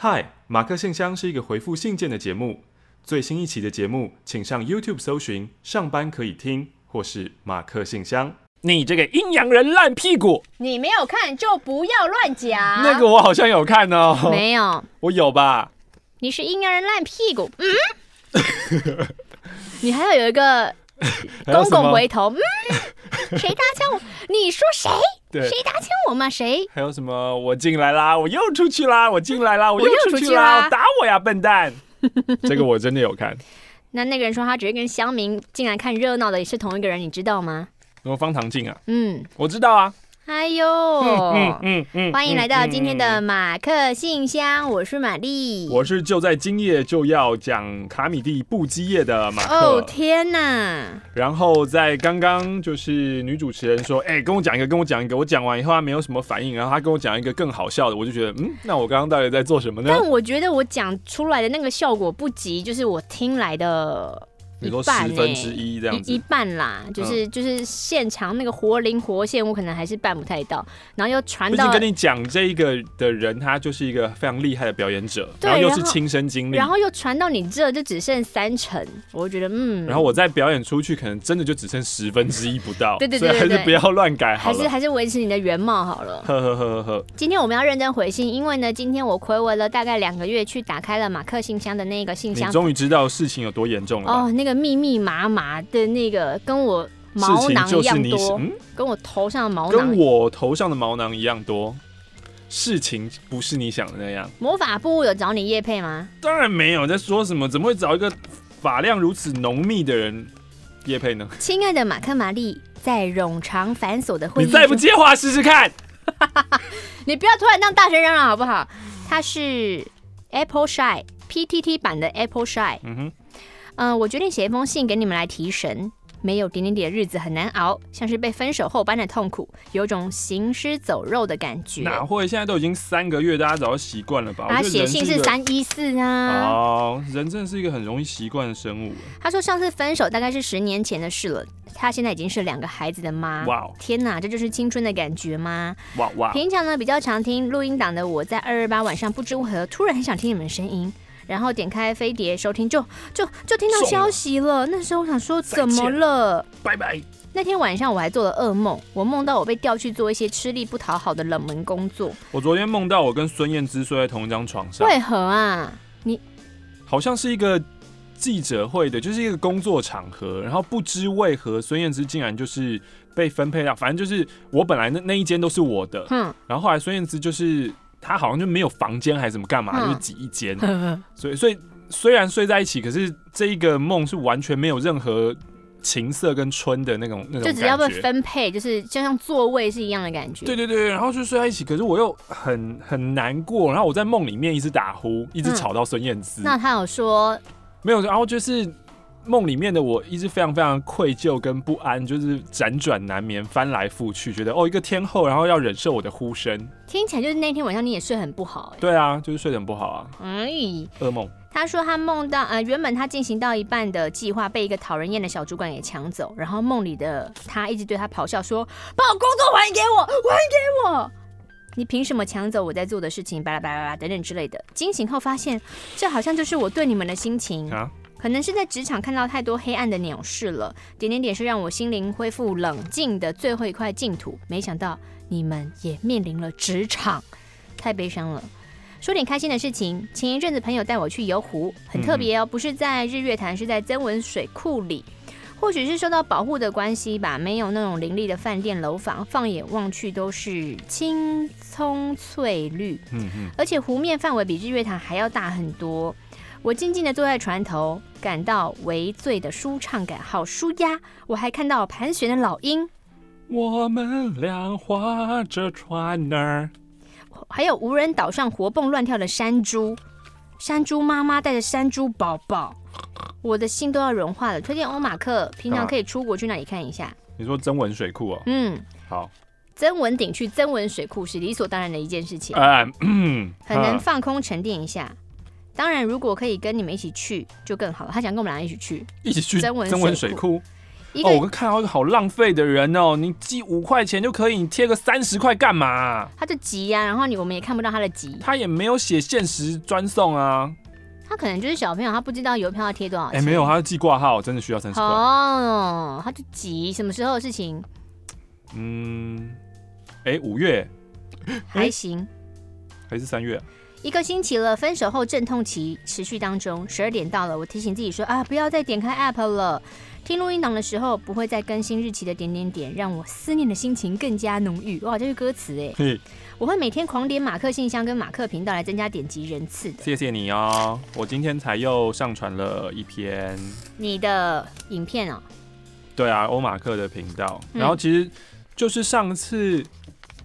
嗨，马克信箱是一个回复信件的节目。最新一期的节目，请上 YouTube 搜寻“上班可以听”或是“马克信箱”。你这个阴阳人烂屁股！你没有看就不要乱讲。那个我好像有看哦。没有，我有吧？你是阴阳人烂屁股。嗯。你还要有一个公公回头。嗯。谁搭腔我？你说谁？对，谁打枪我骂？谁？还有什么？我进来啦，我又出去啦，我进来啦，我又出去啦，打我呀，笨蛋！这个我真的有看。那那个人说他只是跟乡民进来看热闹的，也是同一个人，你知道吗？什么方唐镜啊？嗯，我知道啊。哎呦，嗯嗯嗯，欢迎来到今天的马克信箱，我是玛丽，我是就在今夜就要讲卡米蒂不基夜的马克。哦天哪！然后在刚刚就是女主持人说，哎，跟我讲一个，跟我讲一个，我讲完以后她没有什么反应，然后她跟我讲一个更好笑的，我就觉得，嗯，那我刚刚到底在做什么呢？但我觉得我讲出来的那个效果不及，就是我听来的。你说十分之一这样子，一半啦，就是、嗯、就是现场那个活灵活现，我可能还是办不太到。然后又传到，跟你讲这一个的人，他就是一个非常厉害的表演者，然后又是亲身经历，然后又传到你这就只剩三成，我就觉得嗯。然后我再表演出去，可能真的就只剩十分之一不到。对对对，对，所以还是不要乱改好了，还是还是维持你的原貌好了。呵呵呵呵呵。今天我们要认真回信，因为呢，今天我回违了大概两个月，去打开了马克信箱的那个信箱，你终于知道事情有多严重了哦，那个密密麻。麻的那个跟我毛囊一样多，嗯，跟我头上的毛囊，跟我头上的毛囊一样多。事情不是你想的那样。魔法部有找你叶配吗？当然没有，在说什么？怎么会找一个发量如此浓密的人叶配呢？亲爱的马克玛丽，在冗长繁琐的会议，你再不接话试试看。你不要突然当大声嚷嚷好不好？他是 Apple Shy PTT 版的 Apple Shy。嗯哼。嗯、呃，我决定写一封信给你们来提神。没有点点点的日子很难熬，像是被分手后般的痛苦，有种行尸走肉的感觉。哪会？现在都已经三个月，大家早就习惯了吧？他写信是三一四啊。哦，人真的是一个很容易习惯的生物。他说上次分手大概是十年前的事了，他现在已经是两个孩子的妈。哇、wow、天哪，这就是青春的感觉吗？哇哇！平常呢比较常听录音档的我，在二二八晚上不知为何突然很想听你们声音。然后点开飞碟收听，就就就听到消息了。那时候我想说，怎么了？拜拜。那天晚上我还做了噩梦，我梦到我被调去做一些吃力不讨好的冷门工作。我昨天梦到我跟孙燕姿睡在同一张床上。为何啊？你好像是一个记者会的，就是一个工作场合。然后不知为何，孙燕姿竟然就是被分配到，反正就是我本来那那一间都是我的。嗯。然后后来孙燕姿就是。他好像就没有房间还是怎么干嘛，嗯、就是挤一间，所以所以虽然睡在一起，可是这一个梦是完全没有任何情色跟春的那种那种就只要被分配，就是就像座位是一样的感觉。对对对，然后就睡在一起，可是我又很很难过，然后我在梦里面一直打呼，一直吵到孙燕姿。那他有说没有？然后就是。梦里面的我一直非常非常愧疚跟不安，就是辗转难眠，翻来覆去，觉得哦，一个天后，然后要忍受我的呼声，听起来就是那天晚上你也睡很不好。对啊，就是睡得很不好啊。哎，噩梦。他说他梦到呃，原本他进行到一半的计划被一个讨人厌的小主管给抢走，然后梦里的他一直对他咆哮说：“把我工作还给我，还给我！你凭什么抢走我在做的事情？巴拉巴拉巴拉等等之类的。”惊醒后发现，这好像就是我对你们的心情啊。可能是在职场看到太多黑暗的鸟事了，点点点是让我心灵恢复冷静的最后一块净土。没想到你们也面临了职场，太悲伤了。说点开心的事情，前一阵子朋友带我去游湖，很特别哦，不是在日月潭，是在曾文水库里。或许是受到保护的关系吧，没有那种林立的饭店楼房，放眼望去都是青葱翠绿。嗯嗯，而且湖面范围比日月潭还要大很多。我静静地坐在船头，感到微醉的舒畅感，好舒压。我还看到盘旋的老鹰，我们俩划着船儿，还有无人岛上活蹦乱跳的山猪，山猪妈妈带着山猪宝宝，我的心都要融化了。推荐欧马克，平常可以出国去那里看一下。你说曾文水库哦？嗯，好。曾文顶去曾文水库是理所当然的一件事情，很能放空沉淀一下。当然，如果可以跟你们一起去就更好了。他想跟我们俩一起去，一起去增文水库，哦，我看到一个好浪费的人哦，你寄五块钱就可以，你贴个三十块干嘛？他就急呀、啊，然后你我们也看不到他的急。他也没有写限时专送啊。他可能就是小朋友，他不知道邮票要贴多少钱。哎、欸，没有，他要寄挂号真的需要三十块。哦，他就急，什么时候的事情？嗯，哎、欸，五月还行，还是三月、啊？一个星期了，分手后阵痛期持续当中。十二点到了，我提醒自己说啊，不要再点开 App 了。听录音档的时候，不会再更新日期的点点点，让我思念的心情更加浓郁。哇，这是歌词哎。嘿，我会每天狂点马克信箱跟马克频道来增加点击人次的。谢谢你哦，我今天才又上传了一篇你的影片哦。对啊，欧马克的频道。然后其实就是上次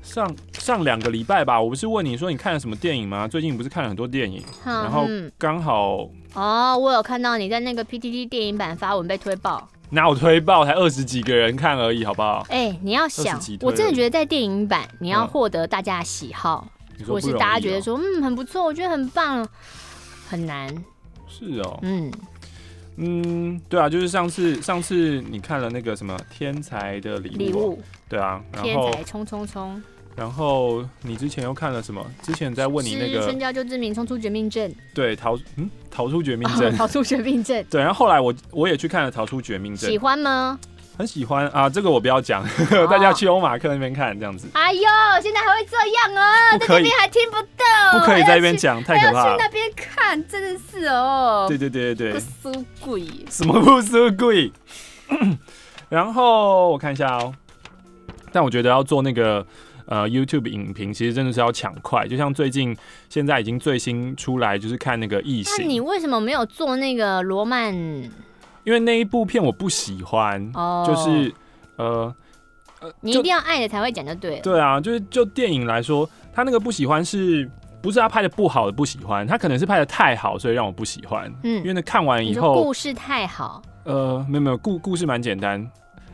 上上两个礼拜吧，我不是问你说你看了什么电影吗？最近不是看了很多电影，然后刚好哦，我有看到你在那个 PTT 电影版发文被推爆。哪有推爆？才二十几个人看而已，好不好？哎、欸，你要想，我真的觉得在电影版，你要获得大家的喜好，或、嗯、是大家觉得说，嗯，很不错，我觉得很棒，很难。是哦，嗯嗯，对啊，就是上次上次你看了那个什么天才的礼物，礼物，对啊，然后天才冲冲冲。然后你之前又看了什么？之前在问你那个《春娇救志明》冲出绝命镇，对，逃嗯逃出绝命镇，哦，逃出绝命镇。对，然后后来我我也去看了《逃出绝命镇》，喜欢吗？很喜欢啊，这个我不要讲，哦、大家去欧马克那边看这样子。哎呦，现在还会这样啊？在这边还听不到，不可以在那边讲，太可怕了。去那边看，真的是哦。对对对对对，不输鬼，什么不输鬼？然后我看一下哦，但我觉得要做那个。呃，YouTube 影评其实真的是要抢快，就像最近现在已经最新出来，就是看那个异形。那你为什么没有做那个罗曼？因为那一部片我不喜欢，哦、就是呃呃，你一定要爱的才会讲就对了。对啊，就是就电影来说，他那个不喜欢是不是他拍的不好的不喜欢？他可能是拍的太好，所以让我不喜欢。嗯，因为那看完以后故事太好。呃，没有没有，故故事蛮简单，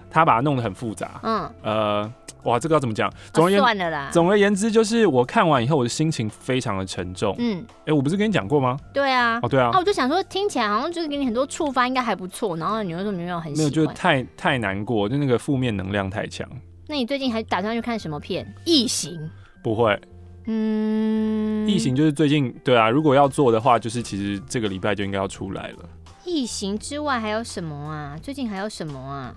他把它弄得很复杂。嗯，呃。哇，这个要怎么讲？总而言、啊、总而言之，就是我看完以后，我的心情非常的沉重。嗯，哎、欸，我不是跟你讲过吗？对啊。哦，对啊。啊，我就想说，听起来好像就是给你很多触发，应该还不错。然后你又说你没有很没有，就是太太难过，就那个负面能量太强。那你最近还打算去看什么片？异形？不会。嗯。异形就是最近对啊，如果要做的话，就是其实这个礼拜就应该要出来了。异形之外还有什么啊？最近还有什么啊？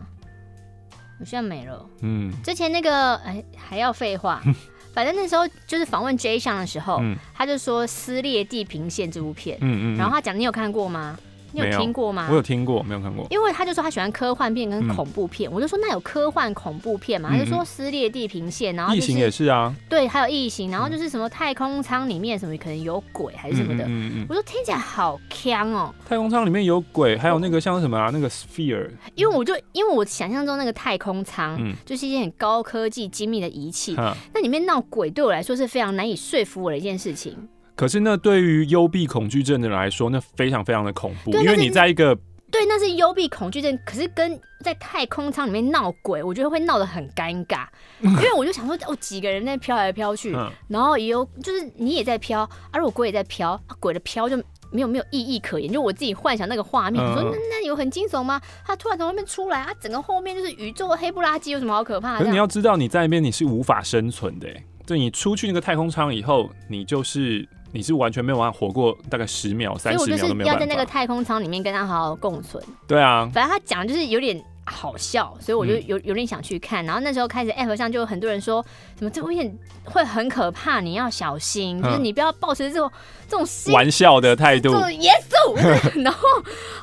好像没了。嗯，之前那个哎，还要废话。反正那时候就是访问 J 项的时候，嗯、他就说《撕裂地平线》这部片。嗯嗯。然后他讲，你有看过吗？你有听过吗？我有听过，没有看过。因为他就说他喜欢科幻片跟恐怖片，嗯、我就说那有科幻恐怖片嘛？嗯、他就说撕裂地平线，然后异、就是、形也是啊。对，还有异形，然后就是什么太空舱里面什么可能有鬼还是什么的。嗯嗯，嗯我说听起来好锵哦。太空舱里面有鬼，还有那个像什么啊？那个 Sphere。因为我就因为我想象中那个太空舱，嗯，就是一件很高科技精密的仪器，嗯、那里面闹鬼对我来说是非常难以说服我的一件事情。可是那对于幽闭恐惧症的人来说，那非常非常的恐怖，因为你在一个对，那是幽闭恐惧症。可是跟在太空舱里面闹鬼，我觉得会闹得很尴尬，因为我就想说，哦，几个人在飘来飘去，然后也有就是你也在飘，而、啊、我鬼也在飘，鬼的飘就没有没有意义可言。就我自己幻想那个画面，我说那那有很惊悚吗？他突然从外面出来，啊，整个后面就是宇宙黑不拉几，有什么好可怕的？可是你要知道，你在那边你是无法生存的，就你出去那个太空舱以后，你就是。你是完全没有办法活过大概十秒、三十秒都没有办法。要在那个太空舱里面跟他好好共存。对啊，反正他讲就是有点好笑，所以我就有有点想去看。嗯、然后那时候开始 App 上就有很多人说什么这部片会很可怕，你要小心，嗯、就是你不要抱持这种这种玩笑的态度，严肃。然后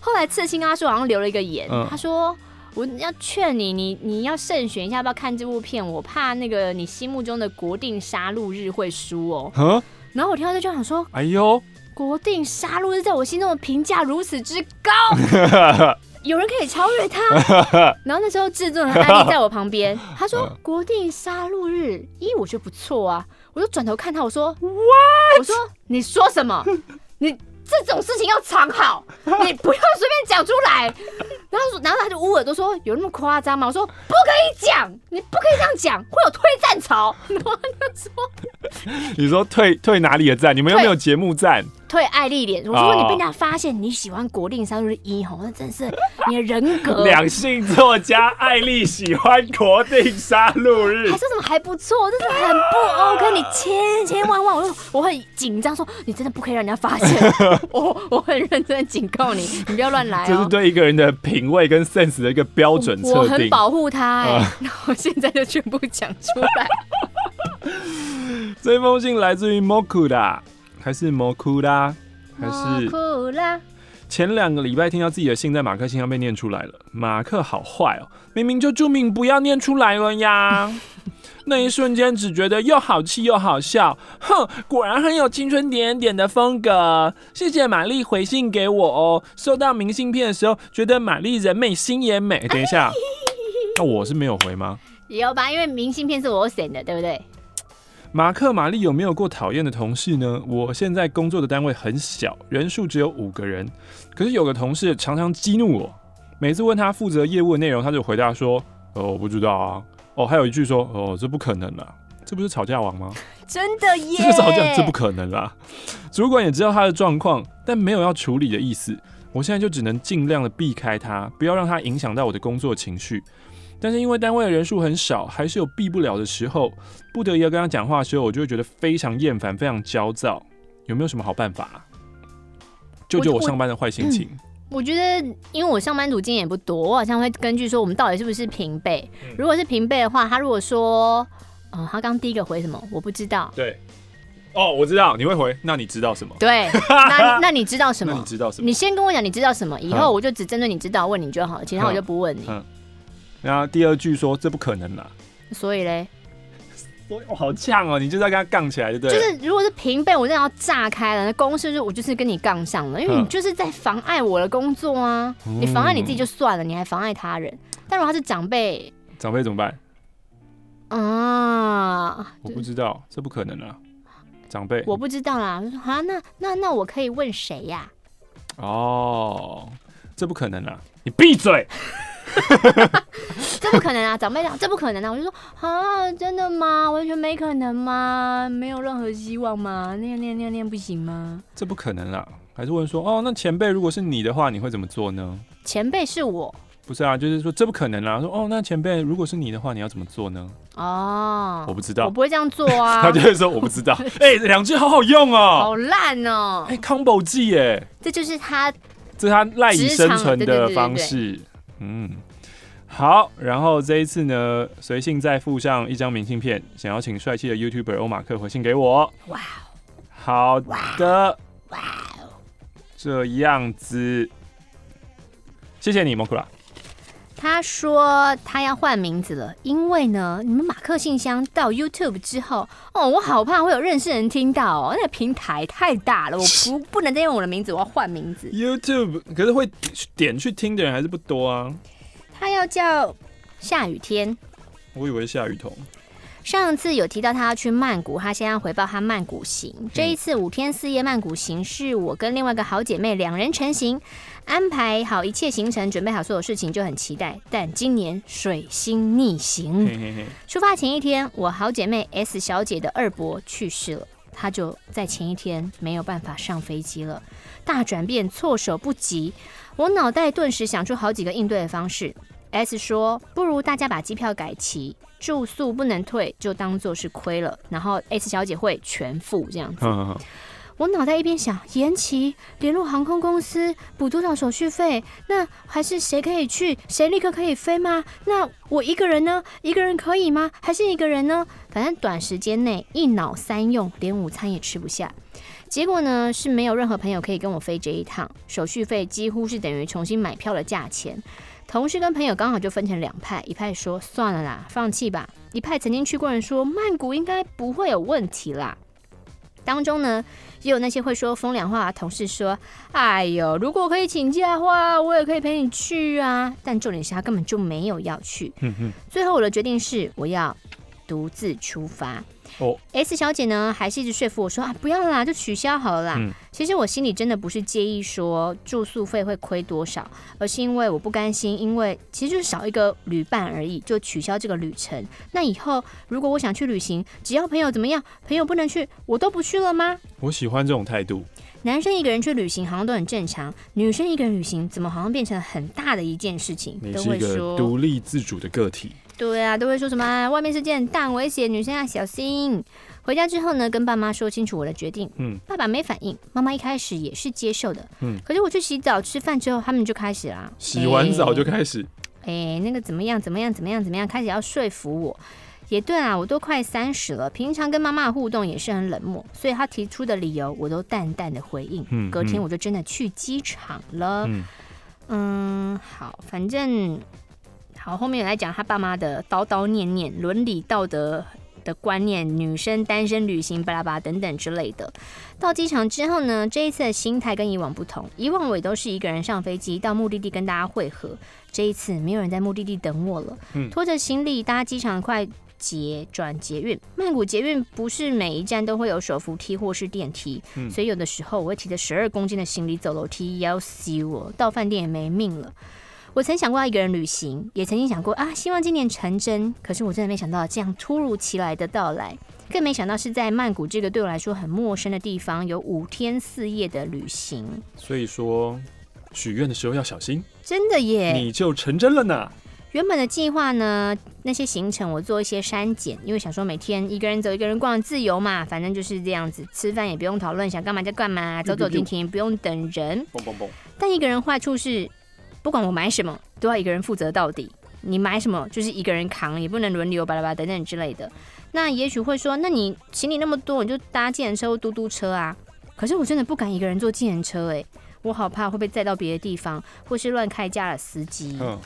后来刺青阿叔好像留了一个言，嗯、他说我要劝你，你你要慎选一下，要不要看这部片？我怕那个你心目中的国定杀戮日会输哦。嗯然后我听到这就想说：“哎呦，国定杀戮日在我心中的评价如此之高，有人可以超越他。”然后那时候制作人安利在我旁边，他说：“国定杀戮日，咦，我觉得不错啊。”我就转头看他，我说：“What？” 我说：“你说什么？你？”这种事情要藏好，你不要随便讲出来。然后，然后他就捂耳朵说：“有那么夸张吗？”我说：“不可以讲，你不可以这样讲，会有退战潮。”然后他就说：“你说退退哪里的战？你们又没有节目战？退爱丽脸。我说你被人家发现你喜欢国定三日一吼，那真是你的人格。两性作家艾丽喜欢国定杀戮日，还说什么还不错，真是很不 OK。你千千万万，我说我很紧张，说你真的不可以让人家发现。我我很认真警告你，你不要乱来。这是对一个人的品味跟 sense 的一个标准测定。我很保护他哎，那我现在就全部讲出来。这封信来自于 Mokura，还是 Mokura，还是？Mokura。前两个礼拜听到自己的信在马克信箱被念出来了，马克好坏哦，明明就注明不要念出来了呀。那一瞬间只觉得又好气又好笑，哼，果然很有青春点点的风格。谢谢玛丽回信给我哦，收到明信片的时候觉得玛丽人美心也美。等一下，那我是没有回吗？有吧，因为明信片是我选的，对不对？马克、玛丽有没有过讨厌的同事呢？我现在工作的单位很小，人数只有五个人。可是有个同事常常激怒我，每次问他负责业务的内容，他就回答说：“哦，我不知道啊。”哦，还有一句说：“哦，这不可能啦，这不是吵架王吗？”真的耶！这个吵架这不可能啦。主管也知道他的状况，但没有要处理的意思。我现在就只能尽量的避开他，不要让他影响到我的工作情绪。但是因为单位的人数很少，还是有避不了的时候，不得已要跟他讲话的时候，我就会觉得非常厌烦，非常焦躁。有没有什么好办法、啊？救救我上班的坏心情我觉得，因为我上班族经验也不多，我好像会根据说我们到底是不是平辈。嗯、如果是平辈的话，他如果说，嗯、呃，他刚第一个回什么？我不知道。对。哦，我知道你会回，那你知道什么？对，那 那你知道什么？你知道什么？你先跟我讲你知道什么，以后我就只针对你知道问你就好了，其他我就不问你。嗯嗯然后第二句说，这不可能啦，所以嘞，所以我好呛哦，你就是要跟他杠起来，对不对？就是如果是平辈，我真的要炸开了。那公司就我就是跟你杠上了，因为你就是在妨碍我的工作啊！嗯、你妨碍你自己就算了，你还妨碍他人。但如果他是长辈，长辈怎么办？啊，我不知道，这不可能啊！长辈，我不知道啦。啊，那那那我可以问谁呀？哦，这不可能啊！你闭嘴。这不可能啊！长辈讲这不可能啊！我就说啊，真的吗？完全没可能吗？没有任何希望吗？念念念念不行吗？这不可能啦！还是问说哦，那前辈如果是你的话，你会怎么做呢？前辈是我，不是啊，就是说这不可能啦！说哦，那前辈如果是你的话，你要怎么做呢？哦，我不知道，我不会这样做啊！他就会说我不知道。哎、欸，两句好好用哦，好烂哦！哎、欸、，combo 技哎，这就是他，这是他赖以生存的方式。嗯，好，然后这一次呢，随信再附上一张明信片，想要请帅气的 YouTuber 欧马克回信给我。哇，好的，哇，这样子，谢谢你，Mokura。他说他要换名字了，因为呢，你们马克信箱到 YouTube 之后，哦，我好怕会有认识人听到哦，那个平台太大了，我 不不能再用我的名字，我要换名字。YouTube 可是会点去听的人还是不多啊。他要叫下雨天，我以为下雨桐。上次有提到他要去曼谷，他先要回报他曼谷行。这一次五天四夜曼谷行是我跟另外一个好姐妹两人成行，安排好一切行程，准备好所有事情，就很期待。但今年水星逆行，嘿嘿嘿，出发前一天，我好姐妹 S 小姐的二伯去世了，她就在前一天没有办法上飞机了。大转变，措手不及，我脑袋顿时想出好几个应对的方式。S 说：“不如大家把机票改期，住宿不能退，就当做是亏了。然后 S 小姐会全付这样子。呵呵”我脑袋一边想延期，联络航空公司补多少手续费？那还是谁可以去？谁立刻可以飞吗？那我一个人呢？一个人可以吗？还是一个人呢？反正短时间内一脑三用，连午餐也吃不下。结果呢，是没有任何朋友可以跟我飞这一趟，手续费几乎是等于重新买票的价钱。同事跟朋友刚好就分成两派，一派说算了啦，放弃吧；一派曾经去过人说曼谷应该不会有问题啦。当中呢，也有那些会说风凉话的同事说：“哎呦，如果可以请假的话，我也可以陪你去啊。”但重点是他根本就没有要去。最后我的决定是，我要独自出发。哦，S 小姐呢，还是一直说服我说啊，不要啦，就取消好了啦。嗯、其实我心里真的不是介意说住宿费会亏多少，而是因为我不甘心，因为其实就是少一个旅伴而已，就取消这个旅程。那以后如果我想去旅行，只要朋友怎么样，朋友不能去，我都不去了吗？我喜欢这种态度。男生一个人去旅行好像都很正常，女生一个人旅行怎么好像变成很大的一件事情？你是一个独立自主的个体。对啊，都会说什么外面世界很大危险，女生要小心。回家之后呢，跟爸妈说清楚我的决定。嗯，爸爸没反应，妈妈一开始也是接受的。嗯，可是我去洗澡、吃饭之后，他们就开始啦。洗完澡就开始。哎、欸，那个怎么样？怎么样？怎么样？怎么样？开始要说服我。也对啊，我都快三十了，平常跟妈妈的互动也是很冷漠，所以他提出的理由我都淡淡的回应。嗯，隔天我就真的去机场了。嗯，嗯，好，反正。好，后面来讲他爸妈的叨叨念念、伦理道德的观念、女生单身旅行巴拉巴等等之类的。到机场之后呢，这一次的心态跟以往不同。以往我也都是一个人上飞机到目的地跟大家会合，这一次没有人在目的地等我了。嗯，拖着行李搭机场快捷转捷运，曼谷捷运不是每一站都会有手扶梯或是电梯，嗯，所以有的时候我会提着十二公斤的行李走楼梯，要死我，到饭店也没命了。我曾想过要一个人旅行，也曾经想过啊，希望今年成真。可是我真的没想到这样突如其来的到来，更没想到是在曼谷这个对我来说很陌生的地方，有五天四夜的旅行。所以说，许愿的时候要小心。真的耶，你就成真了呢。原本的计划呢，那些行程我做一些删减，因为想说每天一个人走，一个人逛，自由嘛，反正就是这样子。吃饭也不用讨论，想干嘛就干嘛，走走停停，不用等人。蹦蹦蹦。但一个人坏处是。不管我买什么，都要一个人负责到底。你买什么，就是一个人扛，也不能轮流巴拉巴拉等等之类的。那也许会说，那你行李那么多，你就搭计程车或嘟嘟车啊。可是我真的不敢一个人坐计程车，欸，哎，我好怕会被载到别的地方，或是乱开价的司机。嗯。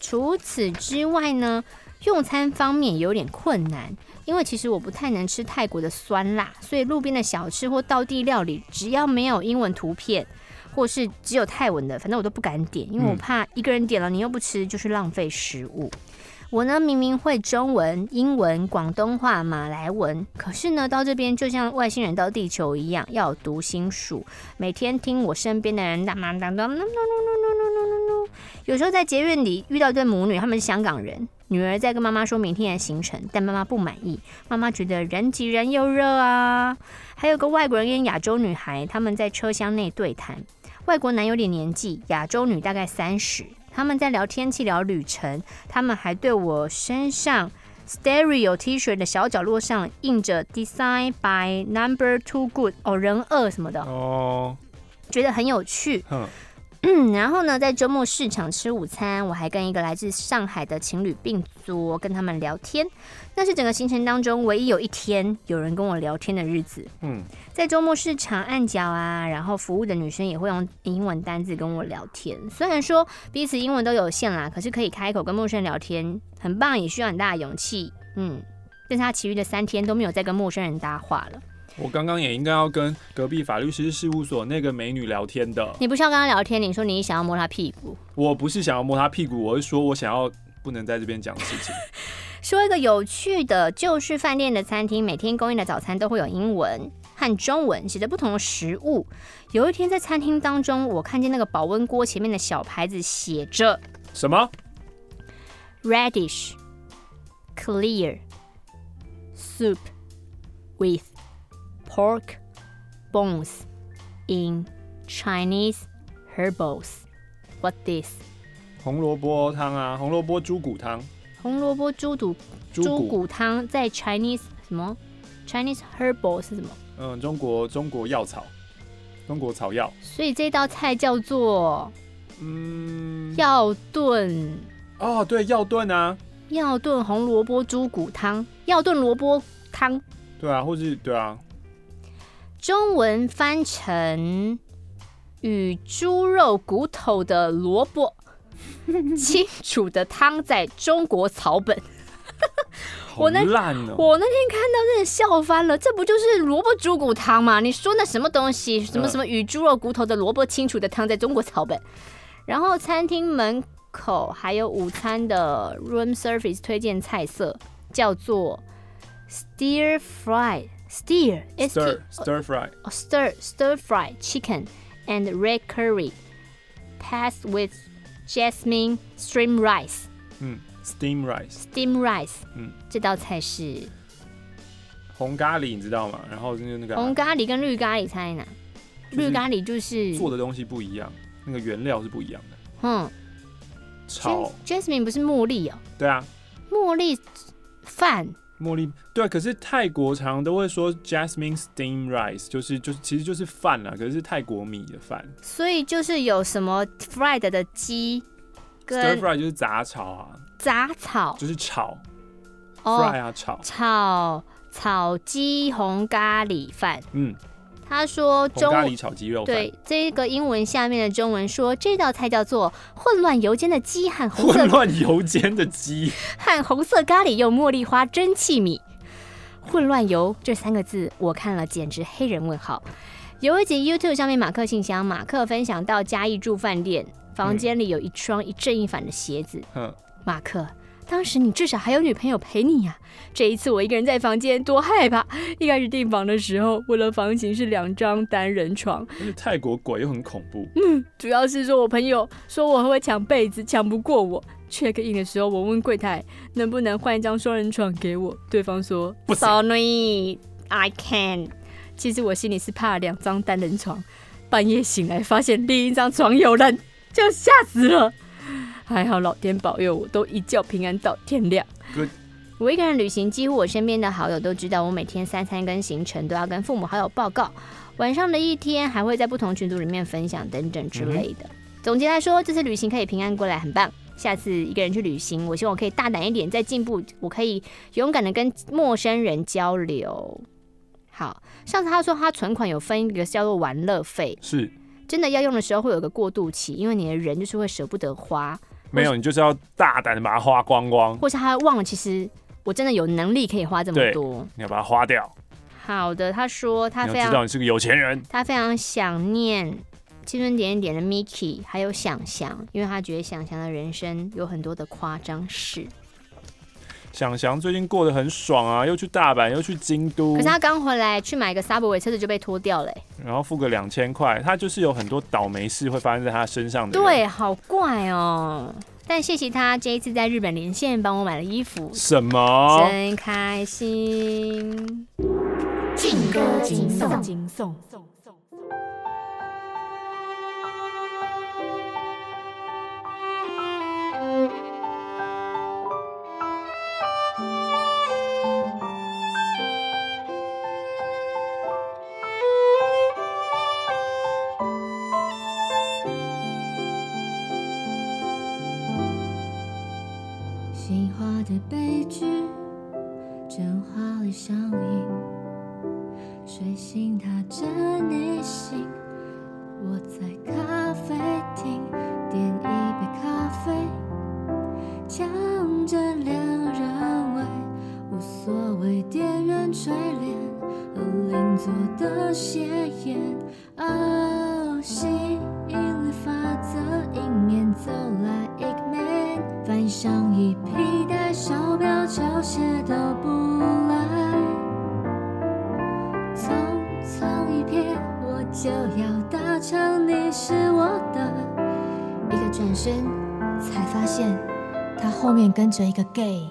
除此之外呢，用餐方面有点困难，因为其实我不太能吃泰国的酸辣，所以路边的小吃或道地料理，只要没有英文图片。或是只有泰文的，反正我都不敢点，因为我怕一个人点了你又不吃，就是浪费食物。我呢明明会中文、英文、广东话、马来文，可是呢到这边就像外星人到地球一样，要读心术。每天听我身边的人打、有时候在捷运里遇到一对母女，她们是香港人，女儿在跟妈妈说明天的行程，但妈妈不满意，妈妈觉得人挤人又热啊。还有个外国人跟亚洲女孩，他们在车厢内对谈。外国男有点年纪，亚洲女大概三十。他们在聊天气、聊旅程。他们还对我身上 Stereo T 恤的小角落上印着 Design by Number Two Good 哦，人二什么的哦，觉得很有趣。嗯，然后呢，在周末市场吃午餐，我还跟一个来自上海的情侣并桌，跟他们聊天。那是整个行程当中唯一有一天有人跟我聊天的日子。嗯，在周末市场按脚啊，然后服务的女生也会用英文单字跟我聊天。虽然说彼此英文都有限啦，可是可以开口跟陌生人聊天，很棒，也需要很大的勇气。嗯，但是他其余的三天都没有再跟陌生人搭话了。我刚刚也应该要跟隔壁法律师事务所那个美女聊天的。你不是要跟她聊天，你说你想要摸她屁股。我不是想要摸她屁股，我是说我想要不能在这边讲事情。说一个有趣的，就是饭店的餐厅每天供应的早餐都会有英文和中文写着不同的食物。有一天在餐厅当中，我看见那个保温锅前面的小牌子写着什么？Radish clear soup with Pork bones in Chinese herbals. What this? 红萝卜汤啊，红萝卜猪骨汤。红萝卜猪肚猪骨汤在 Chinese 什么？Chinese herbal 是什么？嗯，中国中国药草，中国草药。所以这道菜叫做嗯药炖。哦，对，药炖啊。药炖红萝卜猪骨汤，药炖萝卜汤。对啊，或是对啊。中文翻成与猪肉骨头的萝卜 清楚的汤，在中国草本。我那！我那天看到真的笑翻了，这不就是萝卜猪骨汤吗？你说那什么东西？什么什么与猪肉骨头的萝卜清煮的汤，在中国草本。然后餐厅门口还有午餐的 room service 推荐菜色，叫做 steer fried steer stir stir fry, stir, stir fried chicken and red curry, passed with jasmine steamed rice. 嗯，steamed rice, steamed rice. 嗯，这道菜是红咖喱，你知道吗？然后就是那个红咖喱跟绿咖喱猜哪？绿咖喱就是做的东西不一样，那个原料是不一样的。嗯，炒 Jasmine 不是茉莉哦？对啊，茉莉饭。茉莉对啊，可是泰国常常都会说 Jasmine steamed rice，就是就是其实就是饭啦，可是是泰国米的饭。所以就是有什么 fried 的鸡，stir fry 就是杂炒啊，杂草就是炒、oh,，fry 啊炒炒炒鸡红咖喱饭，嗯。他说中：“咖喱炒鸡肉饭。”对，这个英文下面的中文说，这道菜叫做混乱油煎的鸡和红色混乱油煎的鸡和红色咖喱用茉莉花蒸汽米。混乱油这三个字，我看了简直黑人问号。有一集 YouTube 上面马克信箱，马克分享到嘉义住饭店，房间里有一双一正一反的鞋子。嗯，马克。当时你至少还有女朋友陪你呀、啊。这一次我一个人在房间，多害怕！一开始订房的时候，我的房型是两张单人床。而且泰国鬼又很恐怖。嗯，主要是说我朋友说我会抢被子，抢不过我。check in 的时候，我问柜台能不能换一张双人床给我，对方说不，Sorry，I can。其实我心里是怕两张单人床，半夜醒来发现另一张床有人，就吓死了。还好老天保佑，我都一觉平安到天亮。Good. 我一个人旅行，几乎我身边的好友都知道，我每天三餐跟行程都要跟父母好友报告，晚上的一天还会在不同群组里面分享等等之类的。Mm -hmm. 总结来说，这次旅行可以平安过来，很棒。下次一个人去旅行，我希望我可以大胆一点，再进步，我可以勇敢的跟陌生人交流。好，上次他说他存款有分一个叫做玩乐费，是真的要用的时候会有个过渡期，因为你的人就是会舍不得花。没有，你就是要大胆的把它花光光，或是他忘了，其实我真的有能力可以花这么多，你要把它花掉。好的，他说他非常知道你是个有钱人，他非常想念青春点点的 Miki，还有想象，因为他觉得想翔的人生有很多的夸张事。想翔最近过得很爽啊，又去大阪，又去京都。可是他刚回来去买个 Subway 车子就被拖掉了，然后付个两千块，他就是有很多倒霉事会发生在他身上的。对，好怪哦。但谢谢他这一次在日本连线帮我买了衣服，什么？真开心。劲歌金颂，金颂。这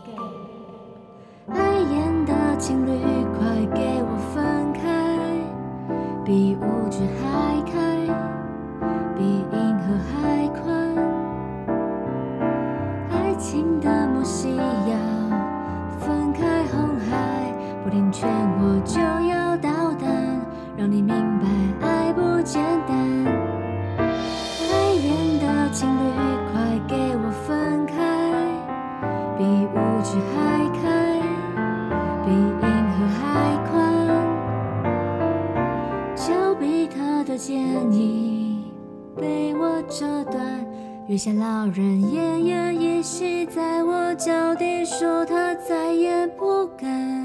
这段，月下老人奄奄一息，在我脚底说他再也不敢。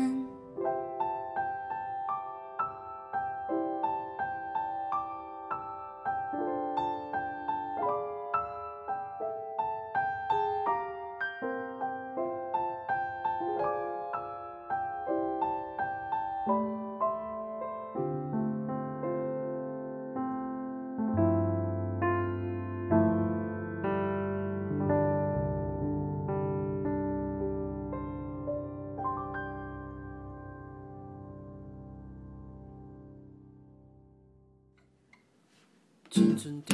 El.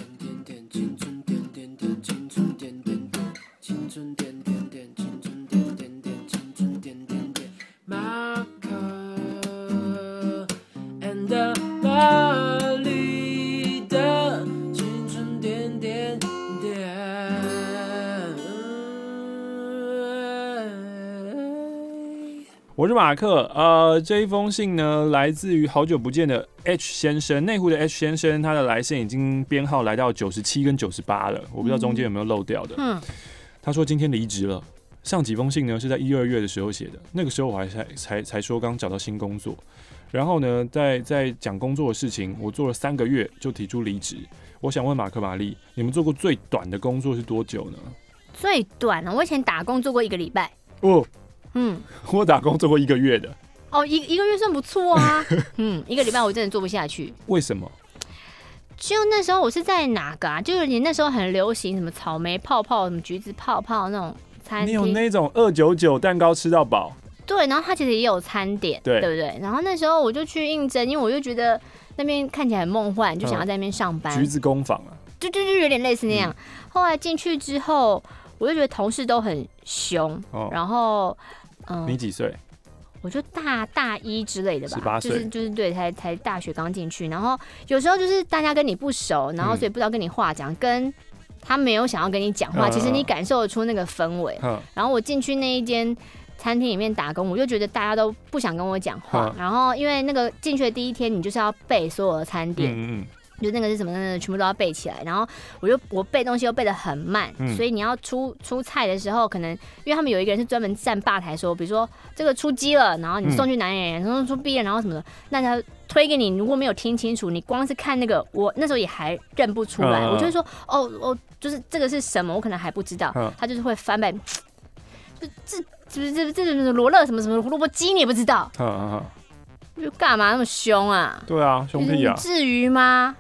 我是马克，呃，这一封信呢，来自于好久不见的 H 先生，内湖的 H 先生，他的来信已经编号来到九十七跟九十八了，我不知道中间有没有漏掉的。嗯，他说今天离职了，上几封信呢是在一二月的时候写的，那个时候我还才才才说刚找到新工作，然后呢，在在讲工作的事情，我做了三个月就提出离职。我想问马克玛丽，你们做过最短的工作是多久呢？最短呢，我以前打工做过一个礼拜。哦。嗯，我打工做过一个月的。哦，一一个月算不错啊。嗯，一个礼拜我真的做不下去。为什么？就那时候我是在哪个啊？就是你那时候很流行什么草莓泡泡、什么橘子泡泡那种餐厅。你有那种二九九蛋糕吃到饱？对，然后它其实也有餐点，对，对不对？然后那时候我就去应征，因为我就觉得那边看起来很梦幻，就想要在那边上班。橘子工坊啊？就就就有点类似那样。嗯、后来进去之后，我就觉得同事都很凶，哦、然后。嗯，你几岁？我就大大一之类的吧，十八岁，就是就是对，才才大学刚进去，然后有时候就是大家跟你不熟，然后所以不知道跟你话讲，嗯、跟他没有想要跟你讲话，嗯、其实你感受得出那个氛围。嗯、然后我进去那一间餐厅里面打工，我就觉得大家都不想跟我讲话，嗯、然后因为那个进去的第一天，你就是要背所有的餐点。就那个是什么呢？全部都要背起来，然后我就我背东西又背得很慢，嗯、所以你要出出菜的时候，可能因为他们有一个人是专门站吧台说，比如说这个出鸡了，然后你送去哪里人，然后出 B 了，然后什么的，那他推给你，如果没有听清楚，你光是看那个，我那时候也还认不出来，嗯、我就会说哦哦，就是这个是什么，我可能还不知道，嗯、他就是会翻白，就这这这这这罗勒什么什么胡萝卜鸡你也不知道，就干嘛那么凶啊？对啊，兄弟啊，至于吗？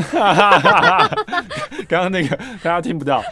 哈哈哈！刚刚那个大家听不到，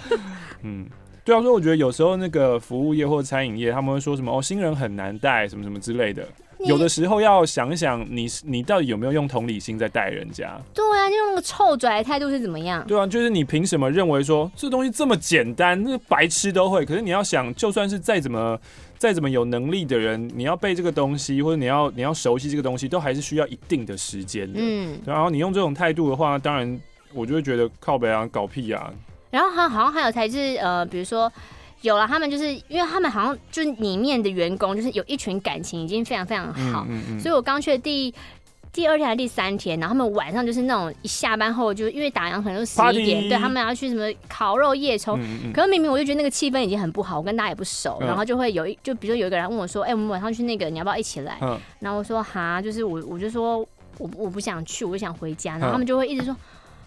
嗯，对啊，所以我觉得有时候那个服务业或餐饮业，他们会说什么哦，新人很难带，什么什么之类的。有的时候要想一想你，你你到底有没有用同理心在带人家？对啊，就用那个臭拽的态度是怎么样？对啊，就是你凭什么认为说这东西这么简单，那白痴都会？可是你要想，就算是再怎么。再怎么有能力的人，你要背这个东西，或者你要你要熟悉这个东西，都还是需要一定的时间的。嗯，然后你用这种态度的话，当然我就会觉得靠北啊，搞屁啊。然后好像好像还有才是呃，比如说有了他们，就是因为他们好像就是里面的员工，就是有一群感情已经非常非常好，嗯嗯嗯，所以我刚去的第。第二天还是第三天，然后他们晚上就是那种一下班后，就因为打烊可能都十一点，Party! 对他们要去什么烤肉夜冲。嗯嗯，可是明明我就觉得那个气氛已经很不好，我跟大家也不熟，嗯、然后就会有一就比如说有一个人问我说：“哎、欸，我们晚上去那个，你要不要一起来？”嗯、然后我说：“哈，就是我我就说我我不想去，我就想回家。”然后他们就会一直说：“嗯、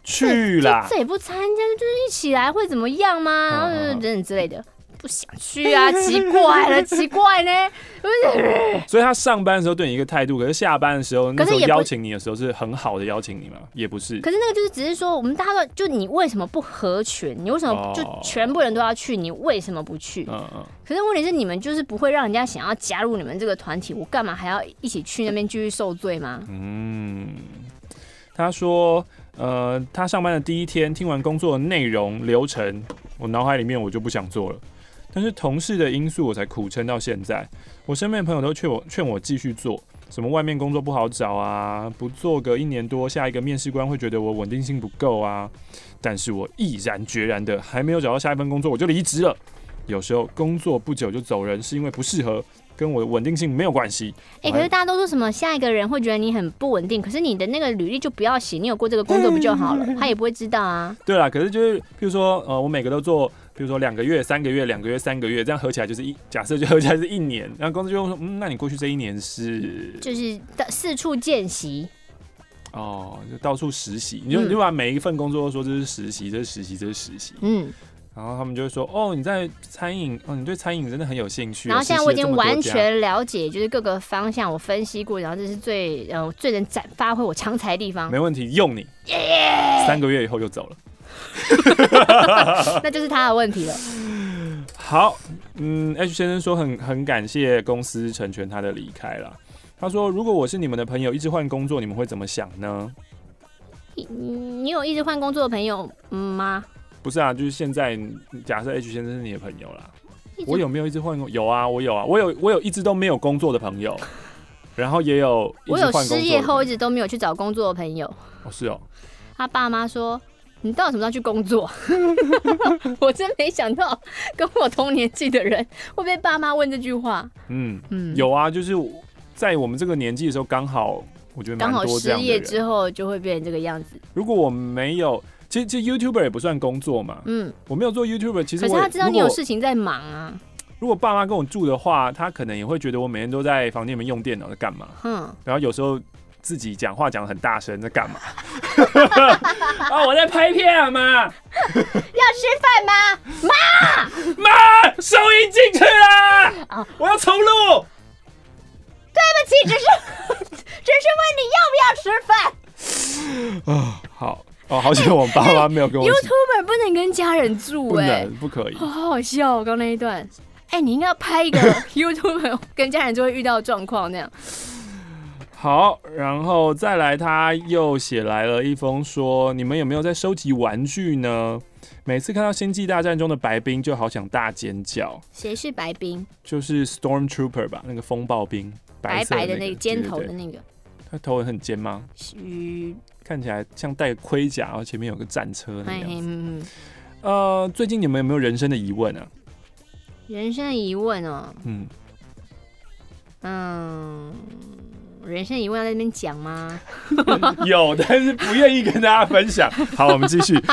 去啦，这也不参加，就是一起来会怎么样吗？”然后等等之类的。不想去啊，奇怪了，奇怪呢，不是？所以他上班的时候对你一个态度，可是下班的时候，那时候邀请你的时候是很好的邀请你吗？也不是。可是那个就是只是说，我们大家都就你为什么不合群？你为什么就全部人都要去？你为什么不去？嗯嗯。可是问题是你们就是不会让人家想要加入你们这个团体，我干嘛还要一起去那边继续受罪吗？嗯，他说，呃，他上班的第一天听完工作的内容流程，我脑海里面我就不想做了。但是同事的因素，我才苦撑到现在。我身边的朋友都劝我劝我继续做，什么外面工作不好找啊，不做个一年多，下一个面试官会觉得我稳定性不够啊。但是我毅然决然的，还没有找到下一份工作，我就离职了。有时候工作不久就走人，是因为不适合。跟我的稳定性没有关系。哎、欸，可是大家都说什么下一个人会觉得你很不稳定，可是你的那个履历就不要写，你有过这个工作不就好了？他也不会知道啊。对啦，可是就是，譬如说，呃，我每个都做，比如说两个月、三个月、两个月、三个月，这样合起来就是一，假设就合起来是一年，然后公司就会说，嗯，那你过去这一年是就是到四处见习。哦，就到处实习，你就你就把每一份工作都说这是实习，这是实习，这是实习，嗯。然后他们就会说：“哦，你在餐饮，哦，你对餐饮真的很有兴趣。”然后现在我已经完全了解，就是各个方向我分析过，然后这是最呃最能展发挥我长才的地方。没问题，用你。三个月以后就走了，那就是他的问题了。好，嗯，H 先生说很很感谢公司成全他的离开了。他说：“如果我是你们的朋友，一直换工作，你们会怎么想呢？”你你有一直换工作的朋友吗？不是啊，就是现在假设 H 先生是你的朋友啦。我有没有一直换工？有啊，我有啊，我有我有一直都没有工作的朋友，然后也有我有失业后一直都没有去找工作的朋友。哦，是哦。他爸妈说：“你到底什么时候去工作？” 我真没想到跟我同年纪的人会被爸妈问这句话。嗯嗯，有啊，就是在我们这个年纪的时候，刚好我觉得刚好失业之后就会变成这个样子。如果我没有。其实，其实 YouTuber 也不算工作嘛。嗯，我没有做 YouTuber，其实可是他知道你有事情在忙啊。如果爸妈跟我住的话，他可能也会觉得我每天都在房间里面用电脑在干嘛。嗯，然后有时候自己讲话讲得很大声在干嘛？啊，我在拍片啊，妈。要吃饭吗？妈，妈，收音进去了。啊，我要重录。对不起，只是 只是问你要不要吃饭。啊，好。哦，好险我爸妈没有跟我。YouTuber 不能跟家人住，哎，不可以。好好笑，刚刚那一段。哎，你应该要拍一个 YouTuber 跟家人就会遇到状况那样。好，然后再来，他又写来了一封说：“你们有没有在收集玩具呢？每次看到《星际大战》中的白兵，就好想大尖叫。”谁是白兵？就是 Stormtrooper 吧，那个风暴兵，白白的那个尖头的那个。他头很尖吗？嗯。看起来像戴盔甲，然后前面有个战车那样子。呃，最近你们有没有人生的疑问啊？人生的疑问哦，嗯嗯，人生疑问要在那边讲吗？有，但是不愿意跟大家分享。好，我们继续。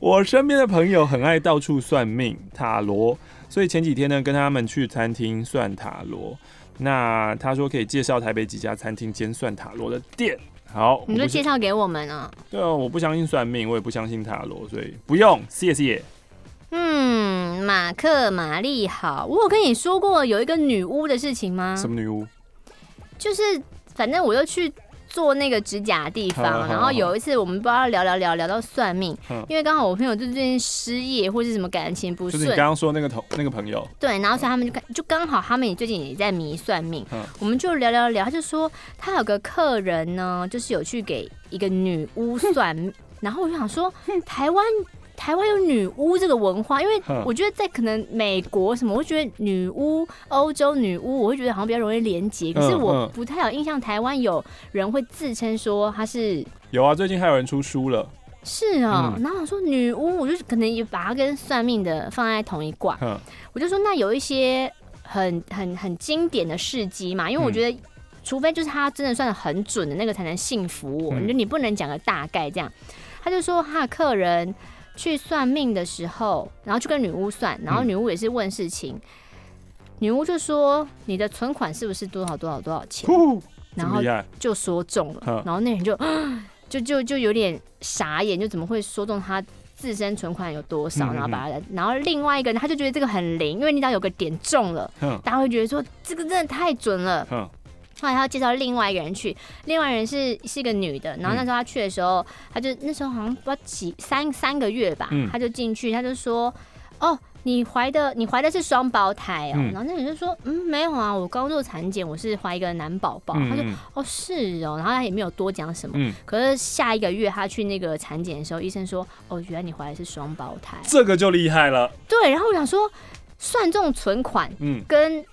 我身边的朋友很爱到处算命塔罗，所以前几天呢，跟他们去餐厅算塔罗。那他说可以介绍台北几家餐厅兼算塔罗的店。好，你就介绍给我们啊？对啊，我不相信算命，我也不相信塔罗，所以不用。谢谢。嗯，马克玛丽好，我有跟你说过有一个女巫的事情吗？什么女巫？就是反正我又去。做那个指甲的地方，然后有一次我们不知道聊聊聊聊到算命，因为刚好我朋友就最近失业或是什么感情不顺，就是你刚刚说那个同那个朋友，对，然后所以他们就看就刚好他们也最近也在迷算命，我们就聊聊聊，他就说他有个客人呢，就是有去给一个女巫算，然后我就想说 台湾。台湾有女巫这个文化，因为我觉得在可能美国什么，我觉得女巫、欧洲女巫，我会觉得好像比较容易连结。可是我不太有印象，台湾有人会自称说他是。有啊，最近还有人出书了。是啊，然后我说女巫，我就可能也把它跟算命的放在同一卦。我就说那有一些很很很经典的事迹嘛，因为我觉得除非就是他真的算的很准的那个才能信服我，你你不能讲个大概这样。他就说他的客人。去算命的时候，然后去跟女巫算，然后女巫也是问事情，嗯、女巫就说你的存款是不是多少多少多少钱，然后就说中了，然后那人就就就就有点傻眼，就怎么会说中他自身存款有多少，然后把他，然后另外一个人他就觉得这个很灵，因为你只要有个点中了，大家会觉得说这个真的太准了。后来他要介绍另外一个人去，另外人是是一个女的，然后那时候他去的时候，他就那时候好像不知道几三三个月吧，他就进去，他就说，哦，你怀的你怀的是双胞胎哦，然后那人就说，嗯，没有啊，我刚做产检，我是怀一个男宝宝。他说，哦，是哦，然后他也没有多讲什么，可是下一个月他去那个产检的时候，医生说，哦，原来你怀的是双胞胎，这个就厉害了。对，然后我想说，算这种存款，嗯，跟。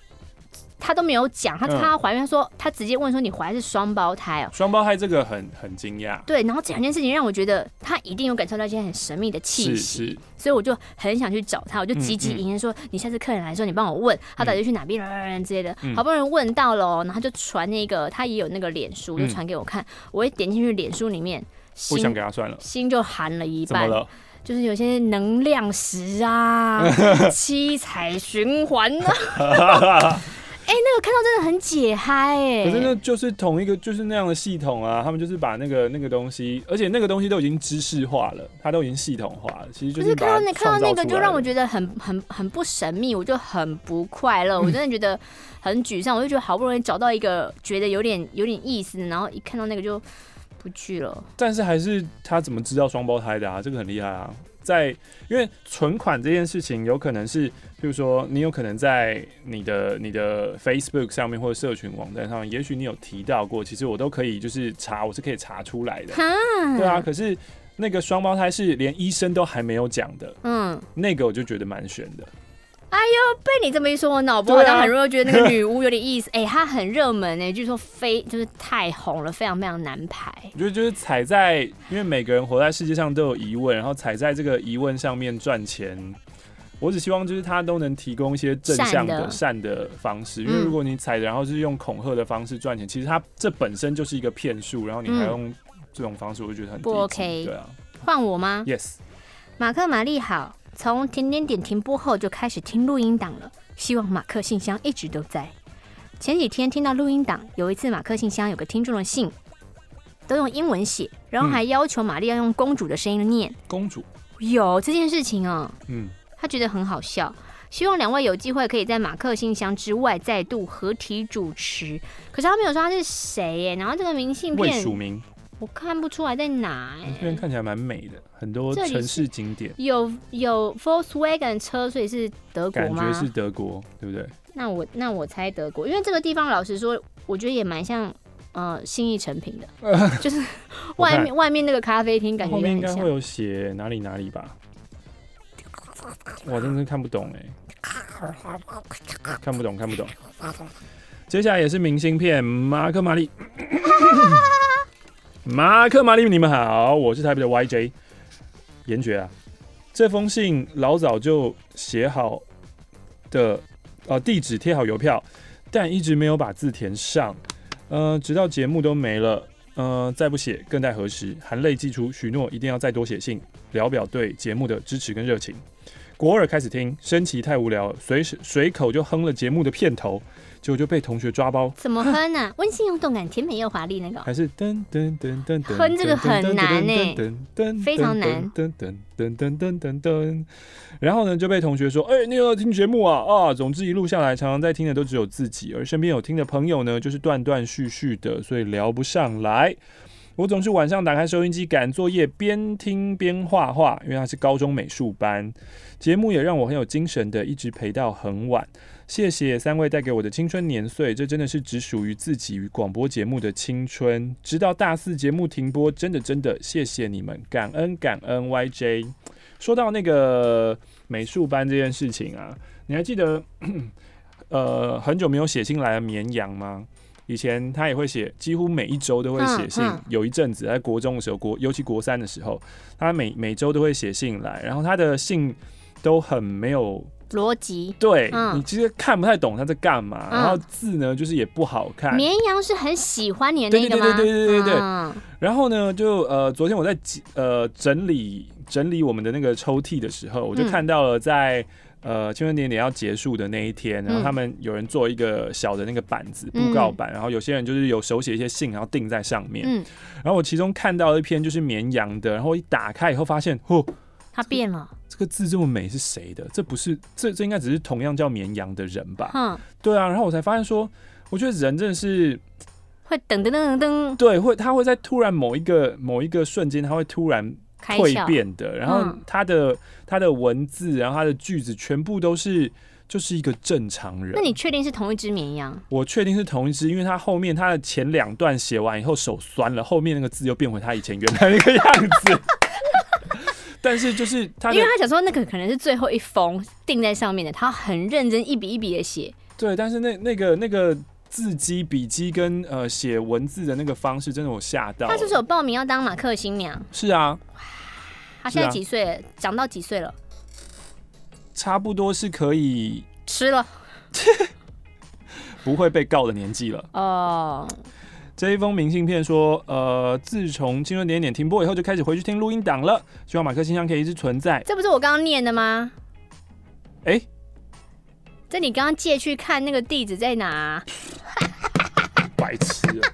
他都没有讲，他他怀孕，他说他直接问说，你怀的是双胞胎哦？双胞胎这个很很惊讶。对，然后这两件事情让我觉得他一定有感受到一些很神秘的气息，所以我就很想去找他，我就急急营营说，你下次客人来的时候，你帮我问他到底去哪边之类的。好不容易问到了，然后就传那个他也有那个脸书，就传给我看。我一点进去脸书里面，不想给他算了，心就寒了一半。就是有些能量石啊，七彩循环啊。哎、欸，那个看到真的很解嗨哎！可是那就是同一个，就是那样的系统啊。他们就是把那个那个东西，而且那个东西都已经知识化了，它都已经系统化了。其实就是，是看到那看到那个，就让我觉得很很很不神秘，我就很不快乐。我真的觉得很沮丧，我就觉得好不容易找到一个觉得有点有点意思，然后一看到那个就不去了。但是还是他怎么知道双胞胎的啊？这个很厉害啊！在，因为存款这件事情有可能是，比如说你有可能在你的你的 Facebook 上面或者社群网站上，也许你有提到过，其实我都可以就是查，我是可以查出来的。对啊，可是那个双胞胎是连医生都还没有讲的，嗯，那个我就觉得蛮悬的。哎呦，被你这么一说，我脑波好像很容易觉得那个女巫有点意思。哎、欸，她很热门哎，据说非就是太红了，非常非常难排。我觉得就是踩在，因为每个人活在世界上都有疑问，然后踩在这个疑问上面赚钱。我只希望就是他都能提供一些正向的善的，方式，因为如果你踩，然后是用恐吓的方式赚钱，嗯、其实他这本身就是一个骗术，然后你还用这种方式，我就觉得很不 OK。对啊，换我吗？Yes，马克玛丽好。从甜点点停播后就开始听录音档了，希望马克信箱一直都在。前几天听到录音档，有一次马克信箱有个听众的信都用英文写，然后还要求玛丽要用公主的声音念。公主有这件事情哦，嗯，他觉得很好笑，希望两位有机会可以在马克信箱之外再度合体主持。可是他没有说他是谁耶，然后这个明信片未署名。我看不出来在哪哎、欸，这边看起来蛮美的，很多城市景点，有有 Volkswagen 车，所以是德国吗？感觉是德国，对不对？那我那我猜德国，因为这个地方老实说，我觉得也蛮像呃新义成品的，呃、就是外面外面那个咖啡厅，感觉应该会有写哪里哪里吧？我真的看不懂哎、欸，看不懂看不懂。接下来也是明信片，马克玛丽。马克、玛丽，你们好，我是台北的 YJ 严爵啊。这封信老早就写好的，呃，地址贴好邮票，但一直没有把字填上，呃，直到节目都没了，呃，再不写更待何时？含泪寄出，许诺一定要再多写信，聊表对节目的支持跟热情。国二开始听，升旗太无聊，随随口就哼了节目的片头。结果就被同学抓包，怎么哼呢？温馨又动感，甜美又华丽那个，还是噔噔噔噔噔，哼这个很难呢，非常难。噔噔噔噔噔噔噔，然后呢就被同学说：“哎，你有听节目啊？啊，总之一路下来，常常在听的都只有自己，而身边有听的朋友呢，就是断断续续的，所以聊不上来。我总是晚上打开收音机赶作业，边听边画画，因为他是高中美术班，节目也让我很有精神的，一直陪到很晚。”谢谢三位带给我的青春年岁，这真的是只属于自己与广播节目的青春。直到大四节目停播，真的真的谢谢你们，感恩感恩。YJ 说到那个美术班这件事情啊，你还记得 呃很久没有写信来的绵羊吗？以前他也会写，几乎每一周都会写信。有一阵子在国中的时候，国尤其国三的时候，他每每周都会写信来，然后他的信都很没有。逻辑对，嗯、你其实看不太懂他在干嘛，嗯、然后字呢就是也不好看。绵羊是很喜欢你的那个吗？对对对对对对对。嗯、然后呢，就呃，昨天我在呃整理整理我们的那个抽屉的时候，我就看到了在、嗯、呃青春点点要结束的那一天，然后他们有人做一个小的那个板子布告板，嗯、然后有些人就是有手写一些信，然后钉在上面。嗯。然后我其中看到一篇就是绵羊的，然后一打开以后发现，嚯！它变了，这个字这么美是谁的？这不是，这这应该只是同样叫绵羊的人吧？嗯，对啊。然后我才发现说，我觉得人真的是会噔噔噔噔噔，对，会他会在突然某一个某一个瞬间，他会突然蜕变的。然后他的他的文字，然后他的句子，全部都是就是一个正常人。那你确定是同一只绵羊？我确定是同一只，因为他后面他的前两段写完以后手酸了，后面那个字又变回他以前原来那个样子。但是就是他，因为他想说那个可能是最后一封钉在上面的，他很认真一笔一笔的写。对，但是那那个那个字迹、笔迹跟呃写文字的那个方式，真的我吓到。他是不是有报名要当马克新娘？是啊。他现在几岁了？长到几岁了？差不多是可以吃了，不会被告的年纪了。哦。这一封明信片说，呃，自从青春点点停播以后，就开始回去听录音档了。希望马克信箱可以一直存在。这不是我刚刚念的吗？哎、欸，这你刚刚借去看那个地址在哪？白痴了！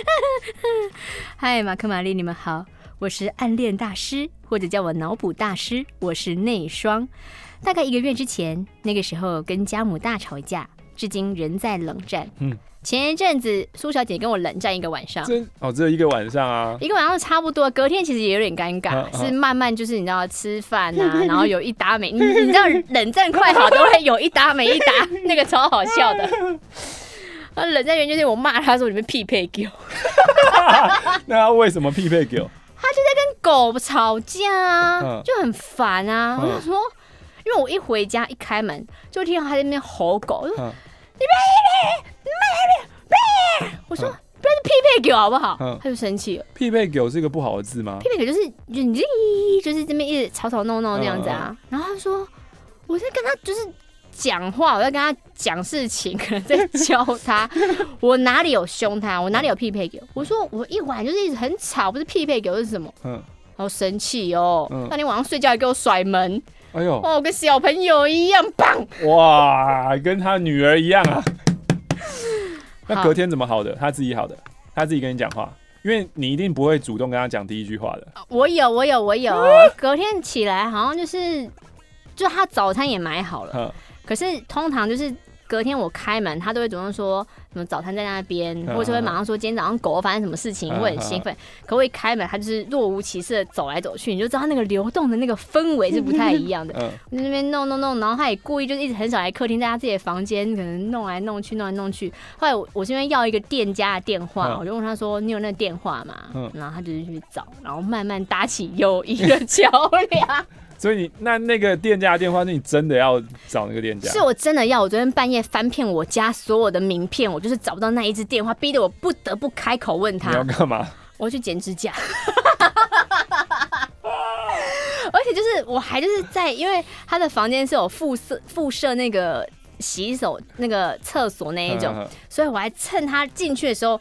嗨，马克、玛丽，你们好，我是暗恋大师，或者叫我脑补大师。我是内双。大概一个月之前，那个时候跟家母大吵一架。至今仍在冷战。嗯，前一阵子苏小姐跟我冷战一个晚上，真哦，只有一个晚上啊，一个晚上差不多。隔天其实也有点尴尬，啊啊是慢慢就是你知道吃饭啊，然后有一搭没，你你知道冷战快好都会有一搭没一搭，那个超好笑的。啊，冷战原因就是我骂他说你们匹配狗，那他为什么匹配狗？他就在跟狗吵架啊，嗯就很烦啊。嗯我就说，因为我一回家一开门就听到他在那边吼狗，我说嗯我说不要是匹配狗好不好嗯？他就生气了。匹配狗是一个不好的字吗？匹配狗就是就你就就是这边一直吵吵闹闹那样子啊。然后他说我在跟他就是讲话，我在跟他讲事情，可能在教他。我哪里有凶他？我哪里有匹配狗？我说我一晚就是一直很吵，不是匹配狗是什么？嗯，然后生气哦嗯，那天晚上睡觉还给我甩门，哎呦，哦，跟小朋友一样棒。哇，跟他女儿一样啊。那隔天怎么好的？他自己好的，他自己跟你讲话，因为你一定不会主动跟他讲第一句话的。我有，我有，我有。隔天起来好像就是，就他早餐也买好了，嗯可是通常就是隔天我开门，他都会主动说什么早餐在那边，嗯或者会马上说今天早上狗发生什么事情，嗯会很兴奋。可我一开门，他就是若无其事的走来走去，你就知道他那个流动的那个氛围是不太一样的。我，在那边弄弄弄，然后他也故意就是一直很少来客厅，在他自己的房间可能弄来弄去，弄来弄去。后来我我是因为要一个店家的电话，嗯我就问他说：“你有那个电话吗？”嗯然后他就是去找，然后慢慢搭起友谊的桥梁。所以你那那个店家的电话，是你真的要找那个店家？是我真的要，我昨天半夜翻遍我家所有的名片，我就是找不到那一只电话，逼得我不得不开口问你要他。干嘛？我要去剪指甲。而且就是我还就是在，因为他的房间是有附设附设那个洗手那个厕所那一种，所以我还趁他进去的时候，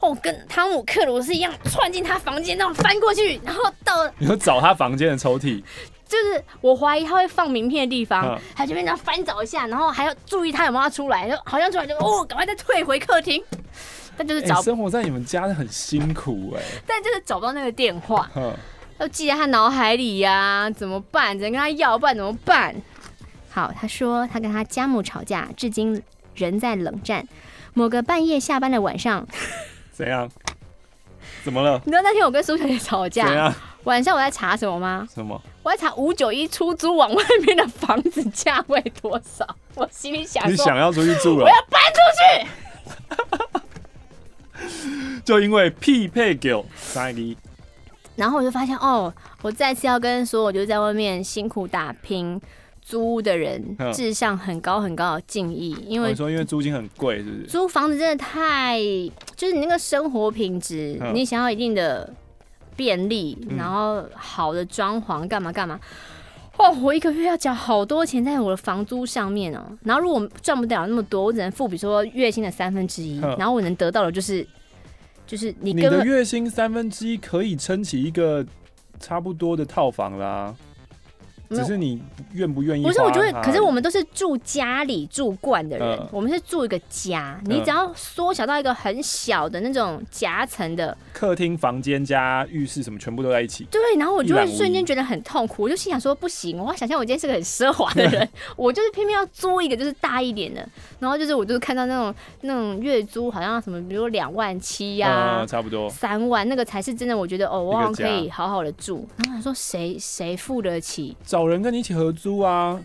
哦，跟汤姆克鲁斯一样窜进他房间，那种翻过去，然后到你要找他房间的抽屉，就是我怀疑他会放名片的地方嗯，他这边这样翻找一下，然后还要注意他有没有要出来，就好像出来就哦，赶快再退回客厅，但就是哎、找，生活在你们家很辛苦哎、但就是找不到那个电话。哼 要记在他脑海里呀、怎么办？只能跟他要，不然怎么办？好，他说他跟他家母吵架，至今仍在冷战。某个半夜下班的晚上，怎样？怎么了？你知道那天我跟苏小姐吵怎架，样？晚上我在查什么吗？什么？我在查五九一出租网外面的房子价位多少。我心里想，你想要出去住了？我要搬出去。就因为匹配狗三一，然后我就发现哦，我再次要跟所有就是在外面辛苦打拼租屋的人嗯致上很高很高的敬意，因为我说因为租金很贵，是不是？租房子真的太，就是你那个生活品质，嗯你想要一定的便利，嗯然后好的装潢，干嘛干嘛。哦，我一个月要缴好多钱在我的房租上面哦。然后如果赚不了那么多，我只能付，比如说月薪的三分之一，嗯然后我能得到的就是，就是你你的月薪三分之一可以撑起一个差不多的套房啦，只是你愿不愿意？不是，我觉得，可是我们都是住家里住惯的人，嗯我们是住一个家，你嗯只要缩小到一个很小的那种夹层的，客厅、房间加浴室什么全部都在一起。对，然后我就会瞬间觉得很痛苦，我就心想说不行，我要想象我今天是个很奢华的人，我就是偏偏要租一个就是大一点的，然后就是我就是看到那种那种月租好像什么，比如两万七呀嗯，。差不多。三万那个才是真的，我觉得哦，我好像可以好好的住。然后我想说谁谁付得起？找人跟你一起合租啊，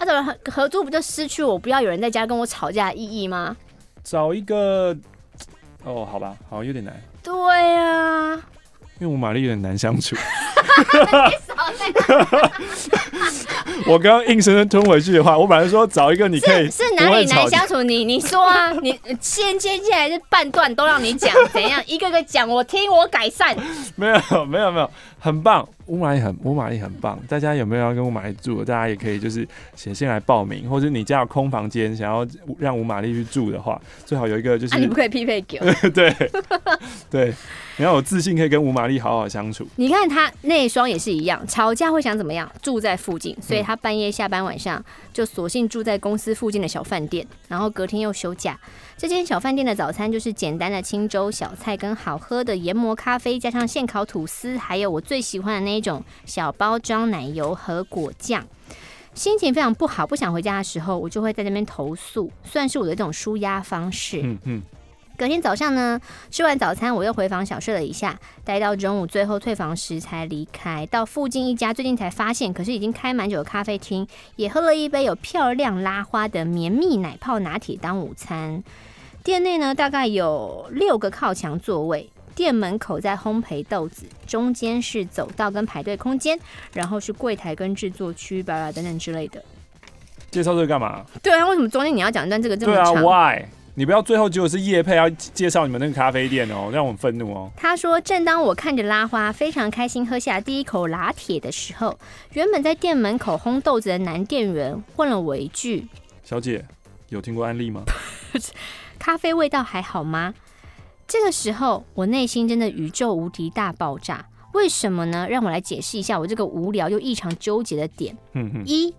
那找人合合租不就失去我不要有人在家跟我吵架的意义吗？找一个哦，好吧，好有点难，对啊，因为我玛丽有点难相处。我刚刚硬生生吞回去的话，我本来说找一个你可以 是哪里难相处？你你说啊，你先接下来是半段都让你讲，怎样一个个讲，我听我改善。没有没有没有，很棒，乌玛丽很乌玛丽很棒。大家有没有要跟乌玛丽住？大家也可以就是写信来报名，或者你家有空房间想要让乌玛丽去住的话，最好有一个就是、啊，你不可以匹配给我。对对，你要有自信可以跟吴玛丽好好相处。你看他那一双也是一样，吵架会想怎么样？住在附近，所以他半夜下班晚上就索性住在公司附近的小饭店，然后隔天又休假。这间小饭店的早餐就是简单的清粥小菜跟好喝的研磨咖啡，加上现烤吐司，还有我最喜欢的那一种小包装奶油和果酱。心情非常不好，不想回家的时候，我就会在那边投诉，算是我的一种舒压方式。嗯嗯。隔天早上呢，吃完早餐，我又回房小睡了一下，待到中午最后退房时才离开。到附近一家最近才发现，可是已经开蛮久的咖啡厅，也喝了一杯有漂亮拉花的绵密奶泡拿铁当午餐。店内呢，大概有六个靠墙座位，店门口在烘焙豆子，中间是走道跟排队空间，然后是柜台跟制作区，巴拉等等之类的。介绍这个干嘛？对啊，为什么中间你要讲一段这个这么长？对啊，Why？你不要最后结果是叶佩要介绍你们那个咖啡店哦，让我愤怒哦。他说：“正当我看着拉花非常开心喝下第一口拿铁的时候，原本在店门口烘豆子的男店员问了我一句：‘小姐，有听过安利吗？咖啡味道还好吗？’这个时候，我内心真的宇宙无敌大爆炸。为什么呢？让我来解释一下我这个无聊又异常纠结的点。嗯哼，一，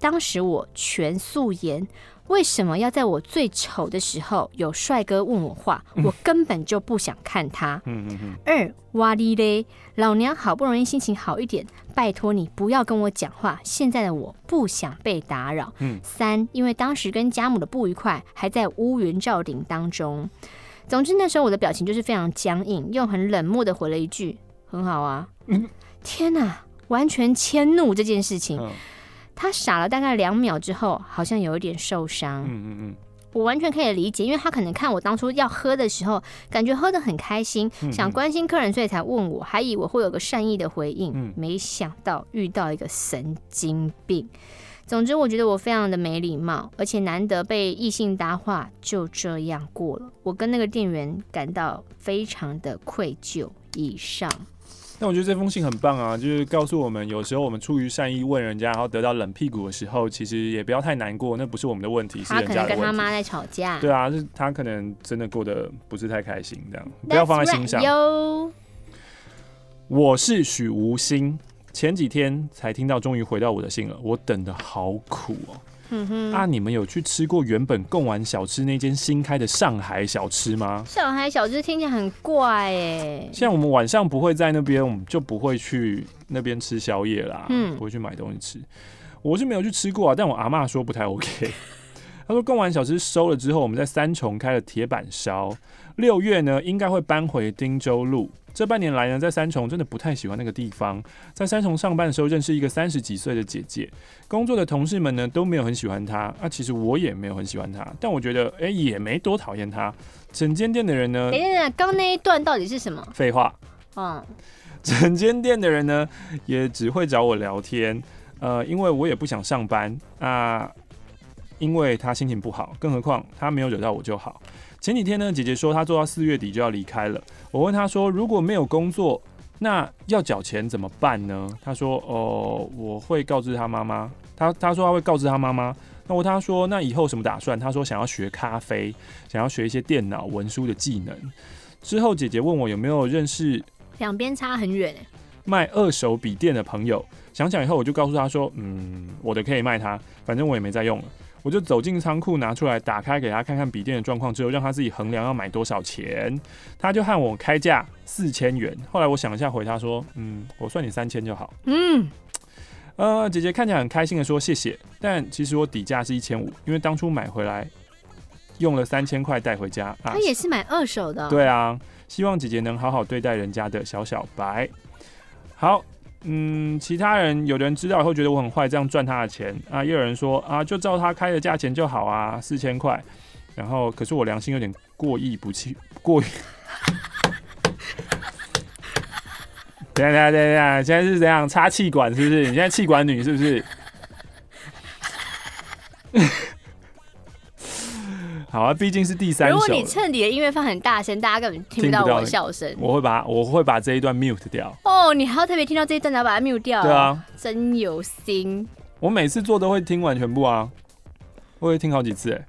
当时我全素颜。”为什么要在我最丑的时候有帅哥问我话？我根本就不想看他。嗯嗯嗯。二，哇哩嘞，老娘好不容易心情好一点，拜托你不要跟我讲话。现在的我不想被打扰。嗯。三，因为当时跟家母的不愉快还在乌云罩顶当中。总之那时候我的表情就是非常僵硬，又很冷漠的回了一句：“很好啊。”嗯。天哪，完全迁怒这件事情。他傻了大概两秒之后，好像有一点受伤。嗯嗯嗯，我完全可以理解，因为他可能看我当初要喝的时候，感觉喝得很开心，想关心客人，所以才问我，还以为会有个善意的回应，没想到遇到一个神经病。总之，我觉得我非常的没礼貌，而且难得被异性搭话，就这样过了。我跟那个店员感到非常的愧疚。以上。那我觉得这封信很棒啊，就是告诉我们，有时候我们出于善意问人家，然后得到冷屁股的时候，其实也不要太难过，那不是我们的问题，是人家的问题。他可能跟他妈在吵架。对啊，是他可能真的过得不是太开心，这样不要放在心上。Right, 我是许无心，前几天才听到，终于回到我的信了，我等的好苦哦。嗯哼，啊，你们有去吃过原本贡丸小吃那间新开的上海小吃吗？上海小吃听起来很怪哎。像我们晚上不会在那边，我们就不会去那边吃宵夜啦，嗯，不会去买东西吃。我是没有去吃过啊，但我阿妈说不太 OK。他说贡丸小吃收了之后，我们在三重开了铁板烧，六月呢应该会搬回汀州路。这半年来呢，在三重真的不太喜欢那个地方。在三重上班的时候，认识一个三十几岁的姐姐，工作的同事们呢都没有很喜欢她。啊，其实我也没有很喜欢她，但我觉得，哎，也没多讨厌她。整间店的人呢，等等，刚那一段到底是什么？废话。嗯，整间店的人呢，也只会找我聊天。呃，因为我也不想上班啊，因为他心情不好，更何况他没有惹到我就好。前几天呢，姐姐说她做到四月底就要离开了。我问她说，如果没有工作，那要缴钱怎么办呢？她说，哦，我会告知她妈妈。她她说她会告知她妈妈。那我问她说，那以后什么打算？她说想要学咖啡，想要学一些电脑文书的技能。之后姐姐问我有没有认识，两边差很远，卖二手笔电的朋友。想想以后，我就告诉她说，嗯，我的可以卖她，反正我也没在用了。我就走进仓库，拿出来打开给他看看笔电的状况之后，让他自己衡量要买多少钱。他就和我开价四千元。后来我想一下，回他说：“嗯，我算你三千就好。”嗯，呃，姐姐看起来很开心的说：“谢谢。”但其实我底价是一千五，因为当初买回来用了三千块带回家。啊，他也是买二手的。对啊，希望姐姐能好好对待人家的小小白。好。嗯，其他人有的人知道以后觉得我很坏，这样赚他的钱啊。也有人说啊，就照他开的价钱就好啊，四千块。然后，可是我良心有点过意不去，过意。等下等下等下，现在是怎样插气管是不是？你现在气管女是不是？好啊，毕竟是第三首。如果你趁你的音乐放很大声，大家根本听不到我的笑声。我会把我会把这一段 mute 掉。哦，你还要特别听到这一段，然后把它 mute 掉？对啊，真有心。我每次做都会听完全部啊，我会听好几次哎。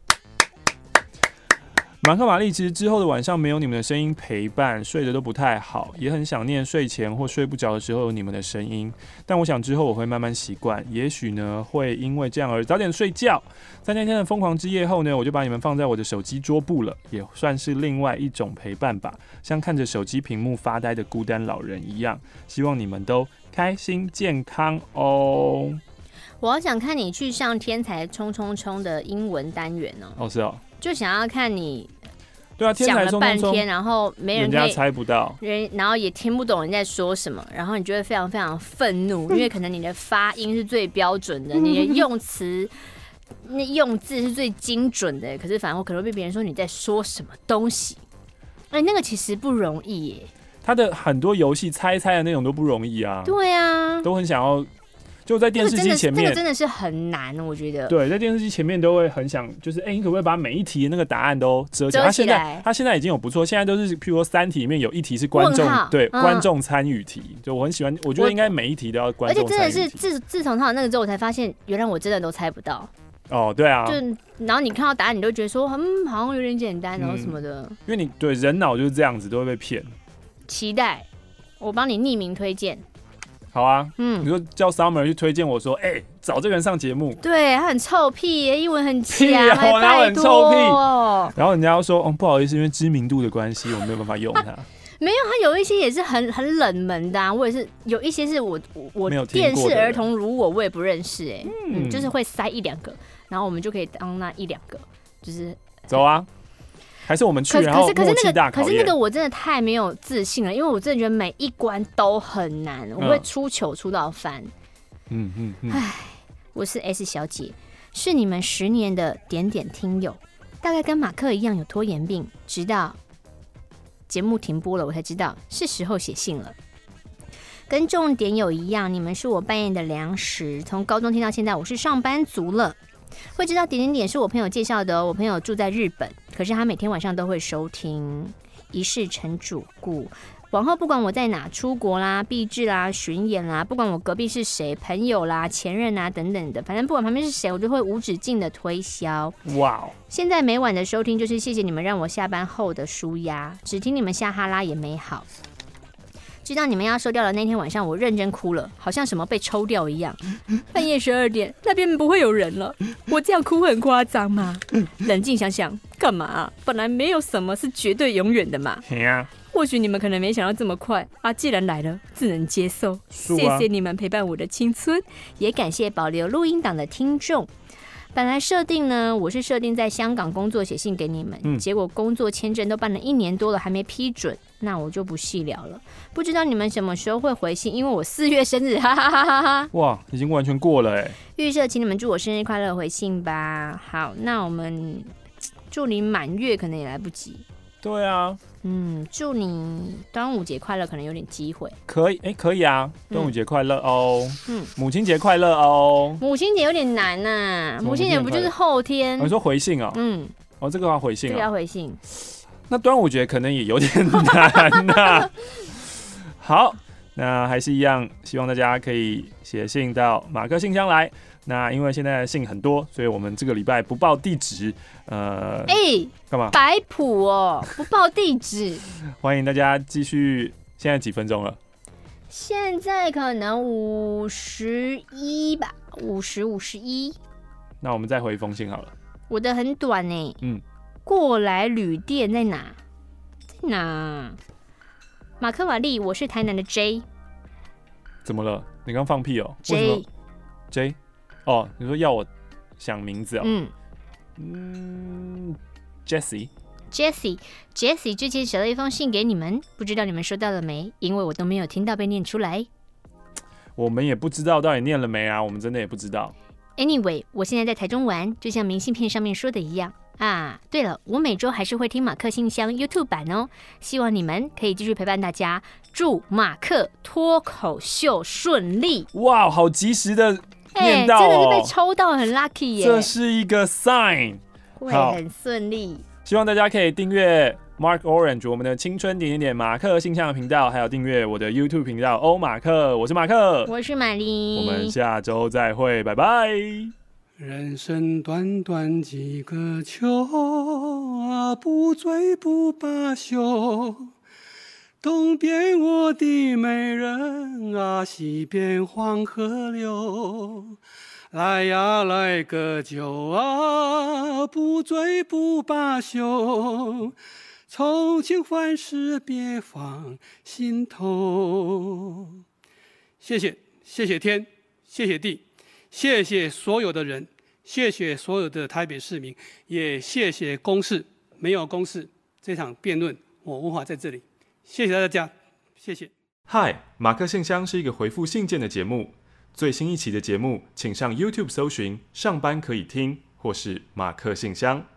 马克玛丽，其实之后的晚上没有你们的声音陪伴，睡得都不太好，也很想念睡前或睡不着的时候有你们的声音。但我想之后我会慢慢习惯，也许呢会因为这样而早点睡觉。在那天的疯狂之夜后呢，我就把你们放在我的手机桌布了，也算是另外一种陪伴吧，像看着手机屏幕发呆的孤单老人一样。希望你们都开心健康哦。我好想看你去上天才冲冲冲的英文单元哦。哦，是哦。就想要看你。对啊，讲了半天，然后没人，人家猜不到，人然后也听不懂人在说什么，然后你就会非常非常愤怒，因为可能你的发音是最标准的，你的用词 那用字是最精准的，可是反而我可能会被别人说你在说什么东西，哎，那个其实不容易耶。他的很多游戏猜猜的那种都不容易啊，对啊，都很想要。就在电视机前面，这个真的是很难，我觉得。对，在电视机前面都会很想，就是哎、欸，你可不可以把每一题的那个答案都遮起来？他现在他现在已经有不错，现在都是譬如说三题里面有一题是观众对、嗯、观众参与题，就我很喜欢，我觉得应该每一题都要观众参与。而且真的是自自从他有那个之后，我才发现原来我真的都猜不到。哦，对啊。就然后你看到答案，你都觉得说嗯，好像有点简单，然后什么的。嗯、因为你对人脑就是这样子，都会被骗。期待我帮你匿名推荐。好啊，嗯，你说叫 Summer 去推荐我说，哎、欸，找这个人上节目，对他很臭屁耶，英文很强，然后很臭屁，然后人家又说，哦，不好意思，因为知名度的关系，我没有办法用他。没有，他有一些也是很很冷门的啊，我也是有一些是我我电视儿童如我，我也不认识，哎，嗯，就是会塞一两个，然后我们就可以当那一两个，就是走啊。还是我们去，然后默契大考验。可是那个我真的太没有自信了，因为我真的觉得每一关都很难，我会出糗出到翻。嗯嗯嗯。唉，我是 S 小姐，是你们十年的点点听友，大概跟马克一样有拖延病，直到节目停播了，我才知道是时候写信了。跟重点有一样，你们是我半夜的粮食，从高中听到现在，我是上班族了。会知道点点点是我朋友介绍的，我朋友住在日本，可是他每天晚上都会收听，一世成主顾。往后不管我在哪出国啦、避制啦、巡演啦，不管我隔壁是谁、朋友啦、前任啊等等的，反正不管旁边是谁，我都会无止境的推销。哇哦！现在每晚的收听就是谢谢你们让我下班后的舒压，只听你们下哈拉也美好。知道你们要收掉的那天晚上，我认真哭了，好像什么被抽掉一样。半夜十二点，那边不会有人了，我这样哭很夸张吗？冷静想想，干嘛啊？本来没有什么是绝对永远的嘛。或许你们可能没想到这么快啊！既然来了，只能接受。谢谢你们陪伴我的青春，也感谢保留录音档的听众。本来设定呢，我是设定在香港工作写信给你们，嗯、结果工作签证都办了一年多了还没批准，那我就不细聊了。不知道你们什么时候会回信，因为我四月生日，哈哈哈哈哈！哇，已经完全过了哎。预设，请你们祝我生日快乐，回信吧。好，那我们 祝你满月可能也来不及。对啊，嗯，祝你端午节快乐，可能有点机会。可以，哎、欸，可以啊，端午节快乐哦。嗯，母亲节快乐哦。母亲节有点难呐、啊，母亲节不就是后天？你说回信哦。嗯，哦，这个要回信这个要回信。那端午节可能也有点难呐、啊。好，那还是一样，希望大家可以写信到马克信箱来。那因为现在信很多，所以我们这个礼拜不报地址。呃，哎、欸，干嘛？摆谱哦，不报地址。欢迎大家继续。现在几分钟了？现在可能五十一吧，五十五十一。那我们再回一封信好了。我的很短呢。嗯。过来旅店在哪？在哪？马克瓦利，我是台南的 J。怎么了？你刚放屁哦？J。J。哦，你说要我想名字哦？嗯嗯，Jessie，Jessie，Jessie 之前写了一封信给你们，不知道你们收到了没？因为我都没有听到被念出来。我们也不知道到底念了没啊，我们真的也不知道。Anyway，我现在在台中玩，就像明信片上面说的一样啊。对了，我每周还是会听马克信箱 YouTube 版哦，希望你们可以继续陪伴大家。祝马克脱口秀顺利！哇，好及时的。哎、欸，真的是被抽到，很 lucky 耶！这是一个 sign，会很顺利。希望大家可以订阅 Mark Orange 我们的青春点点点马克信箱的频道，还有订阅我的 YouTube 频道欧马克。我是马克，我是玛丽，我们下周再会，拜拜。人生短短几个秋啊，不醉不罢休。东边我的美人啊，西边黄河流，来呀来个酒啊，不醉不罢休，从情换世别放心头。谢谢谢谢天，谢谢地。谢谢所有的人，谢谢所有的台北市民，也谢谢公事。没有公事，这场辩论我无法在这里。谢谢大家，谢谢。嗨，马克信箱是一个回复信件的节目。最新一期的节目，请上 YouTube 搜寻“上班可以听”或是“马克信箱”。